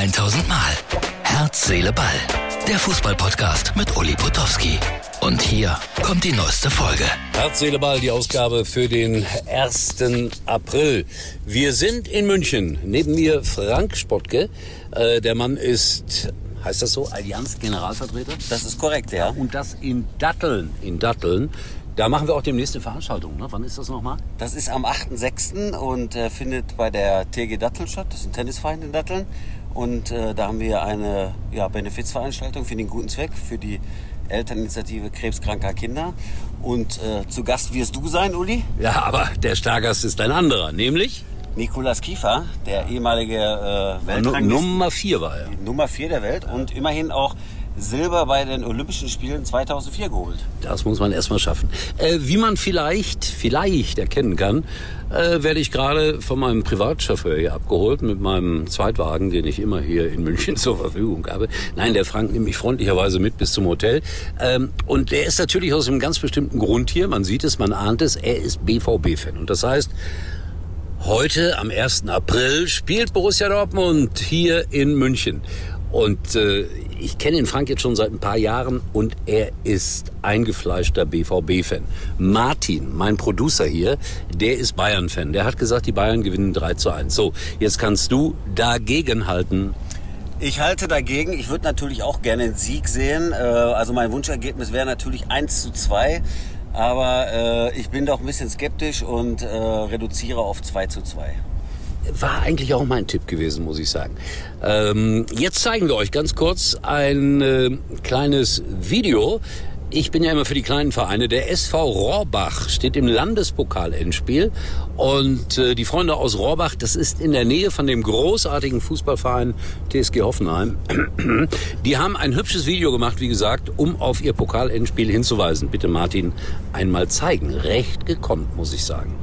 1000 Mal. Herz, Seele, Ball. Der Fußballpodcast mit Uli Potowski. Und hier kommt die neueste Folge. Herz, Seele, Ball, die Ausgabe für den 1. April. Wir sind in München. Neben mir Frank Spottke. Äh, der Mann ist, heißt das so, Allianz Generalvertreter? Das ist korrekt, ja. Und das in Datteln. In Datteln. Da machen wir auch demnächst eine Veranstaltung. Ne? Wann ist das nochmal? Das ist am 8.6. und äh, findet bei der TG Datteln statt. Das ist ein Tennisverein in Datteln. Und äh, da haben wir eine ja, Benefizveranstaltung für den guten Zweck, für die Elterninitiative krebskranker Kinder. Und äh, zu Gast wirst du sein, Uli? Ja, aber der Stargast ist ein anderer, nämlich? Nikolas Kiefer, der ehemalige äh, Weltranglisten. Nummer 4 war er. Nummer 4 der Welt und immerhin auch Silber bei den Olympischen Spielen 2004 geholt. Das muss man erstmal schaffen. Äh, wie man vielleicht, vielleicht erkennen kann, äh, werde ich gerade von meinem Privatchauffeur hier abgeholt mit meinem Zweitwagen, den ich immer hier in München zur Verfügung habe. Nein, der Frank nimmt mich freundlicherweise mit bis zum Hotel. Ähm, und der ist natürlich aus einem ganz bestimmten Grund hier. Man sieht es, man ahnt es. Er ist BVB-Fan. Und das heißt, Heute, am 1. April, spielt Borussia Dortmund hier in München. Und äh, ich kenne den Frank jetzt schon seit ein paar Jahren und er ist eingefleischter BVB-Fan. Martin, mein Producer hier, der ist Bayern-Fan. Der hat gesagt, die Bayern gewinnen 3 zu 1. So, jetzt kannst du dagegen halten. Ich halte dagegen. Ich würde natürlich auch gerne einen Sieg sehen. Äh, also mein Wunschergebnis wäre natürlich 1 zu 2. Aber äh, ich bin doch ein bisschen skeptisch und äh, reduziere auf 2 zu 2 war eigentlich auch mein Tipp gewesen, muss ich sagen. Ähm, jetzt zeigen wir euch ganz kurz ein äh, kleines Video. Ich bin ja immer für die kleinen Vereine. Der SV Rohrbach steht im Landespokal-Endspiel. Und äh, die Freunde aus Rohrbach, das ist in der Nähe von dem großartigen Fußballverein TSG Hoffenheim. Die haben ein hübsches Video gemacht, wie gesagt, um auf ihr Pokal-Endspiel hinzuweisen. Bitte Martin einmal zeigen. Recht gekonnt, muss ich sagen.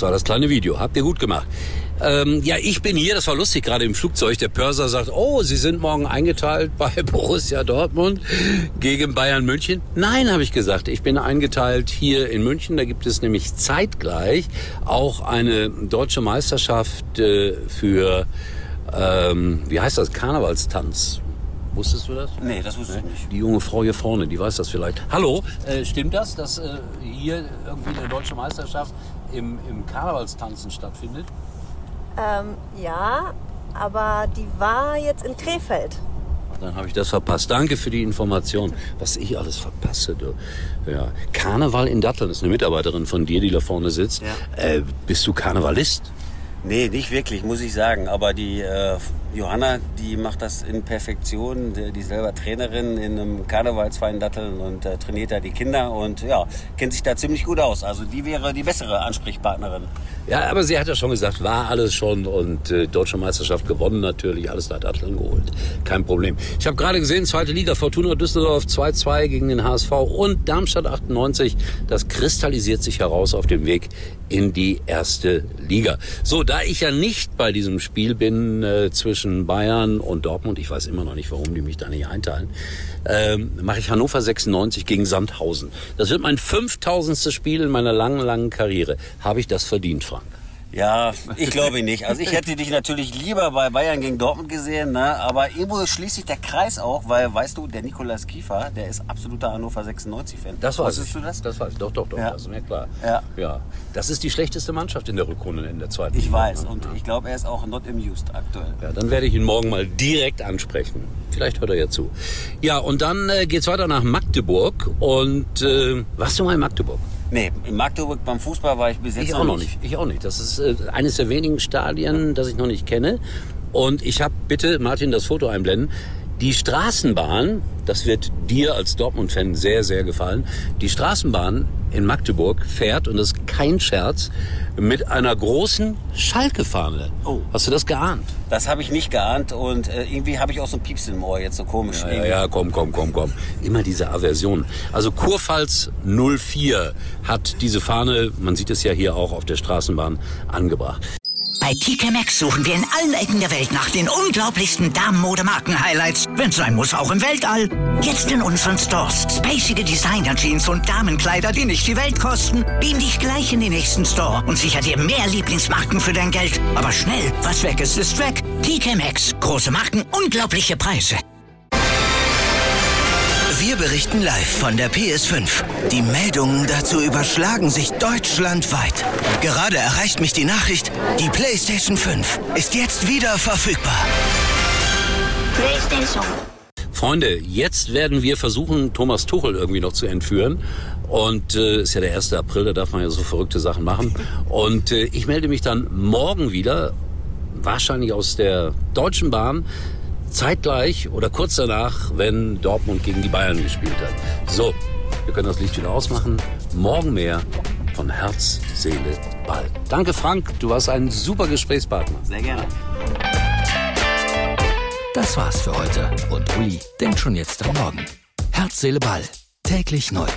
Das war das kleine Video. Habt ihr gut gemacht. Ähm, ja, ich bin hier, das war lustig, gerade im Flugzeug. Der Pörser sagt, oh, Sie sind morgen eingeteilt bei Borussia Dortmund gegen Bayern München. Nein, habe ich gesagt, ich bin eingeteilt hier in München. Da gibt es nämlich zeitgleich auch eine deutsche Meisterschaft äh, für, ähm, wie heißt das, Karnevalstanz. Wusstest du das? Nee, das wusste ich nicht. Die junge Frau hier vorne, die weiß das vielleicht. Hallo, äh, stimmt das, dass äh, hier irgendwie eine deutsche Meisterschaft im, im Karnevalstanzen stattfindet? Ähm, ja, aber die war jetzt in Krefeld. Dann habe ich das verpasst. Danke für die Information. Was ich alles verpasse, du. Ja. Karneval in Datteln ist eine Mitarbeiterin von dir, die da vorne sitzt. Ja. Äh, bist du Karnevalist? Nee, nicht wirklich, muss ich sagen. Aber die äh, Johanna, die macht das in Perfektion. Die, ist selber Trainerin in einem Karnevalsverein Datteln und äh, trainiert da die Kinder und ja, kennt sich da ziemlich gut aus. Also die wäre die bessere Ansprechpartnerin. Ja, aber sie hat ja schon gesagt, war alles schon und äh, Deutsche Meisterschaft gewonnen natürlich, alles da Datteln geholt. Kein Problem. Ich habe gerade gesehen, zweite Liga, Fortuna Düsseldorf 2-2 gegen den HSV und Darmstadt 98. Das kristallisiert sich heraus auf dem Weg in die erste Liga. So, da ich ja nicht bei diesem Spiel bin äh, zwischen Bayern und Dortmund, ich weiß immer noch nicht, warum die mich da nicht einteilen, ähm, mache ich Hannover 96 gegen Sandhausen. Das wird mein 5000. Spiel in meiner langen, langen Karriere. Habe ich das verdient, Frank? Ja, ich glaube nicht. Also ich hätte dich natürlich lieber bei Bayern gegen Dortmund gesehen, ne? aber irgendwo schließt sich der Kreis auch, weil, weißt du, der Nikolaus Kiefer, der ist absoluter Hannover 96-Fan. Das weiß Wusstest ich. du das? Das weiß ich. Doch, doch, doch. Ja. Das ist mir klar. Ja. ja. Das ist die schlechteste Mannschaft in der Rückrunde in der zweiten Ich Liga. weiß und ich glaube, er ist auch not amused aktuell. Ja, dann werde ich ihn morgen mal direkt ansprechen. Vielleicht hört er ja zu. Ja, und dann äh, geht's weiter nach Magdeburg. Und äh, warst du mal in Magdeburg? Nee, in Magdeburg beim Fußball war ich bis jetzt Ich auch noch nicht. Ich auch nicht. Das ist äh, eines der wenigen Stadien, das ich noch nicht kenne. Und ich habe bitte, Martin, das Foto einblenden. Die Straßenbahn, das wird dir als Dortmund-Fan sehr, sehr gefallen. Die Straßenbahn in Magdeburg fährt, und das ist kein Scherz, mit einer großen Schalke-Fahne. Oh. Hast du das geahnt? Das habe ich nicht geahnt und äh, irgendwie habe ich auch so ein Pieps im Ohr jetzt so komisch. Ja, ja, komm, komm, komm, komm. Immer diese Aversion. Also Kurpfalz 04 hat diese Fahne, man sieht es ja hier auch auf der Straßenbahn, angebracht. Bei TK Maxx suchen wir in allen Ecken der Welt nach den unglaublichsten Damenmode-Marken-Highlights. Wenn's sein muss, auch im Weltall. Jetzt in unseren Stores. Spacige Designer-Jeans und Damenkleider, die nicht die Welt kosten. Beam dich gleich in den nächsten Store und sicher dir mehr Lieblingsmarken für dein Geld. Aber schnell, was weg ist, ist weg. TK Maxx. Große Marken, unglaubliche Preise. Wir berichten live von der PS5. Die Meldungen dazu überschlagen sich deutschlandweit. Gerade erreicht mich die Nachricht, die PlayStation 5 ist jetzt wieder verfügbar. PlayStation. Freunde, jetzt werden wir versuchen, Thomas Tuchel irgendwie noch zu entführen. Und äh, ist ja der 1. April, da darf man ja so verrückte Sachen machen. Und äh, ich melde mich dann morgen wieder, wahrscheinlich aus der Deutschen Bahn, zeitgleich oder kurz danach, wenn Dortmund gegen die Bayern gespielt hat. So, wir können das Licht wieder ausmachen. Morgen mehr von Herz, Seele, Ball. Danke Frank, du warst ein super Gesprächspartner. Sehr gerne. Das war's für heute. Und Uli denkt schon jetzt am Morgen. Herz, Seele, Ball. Täglich neu.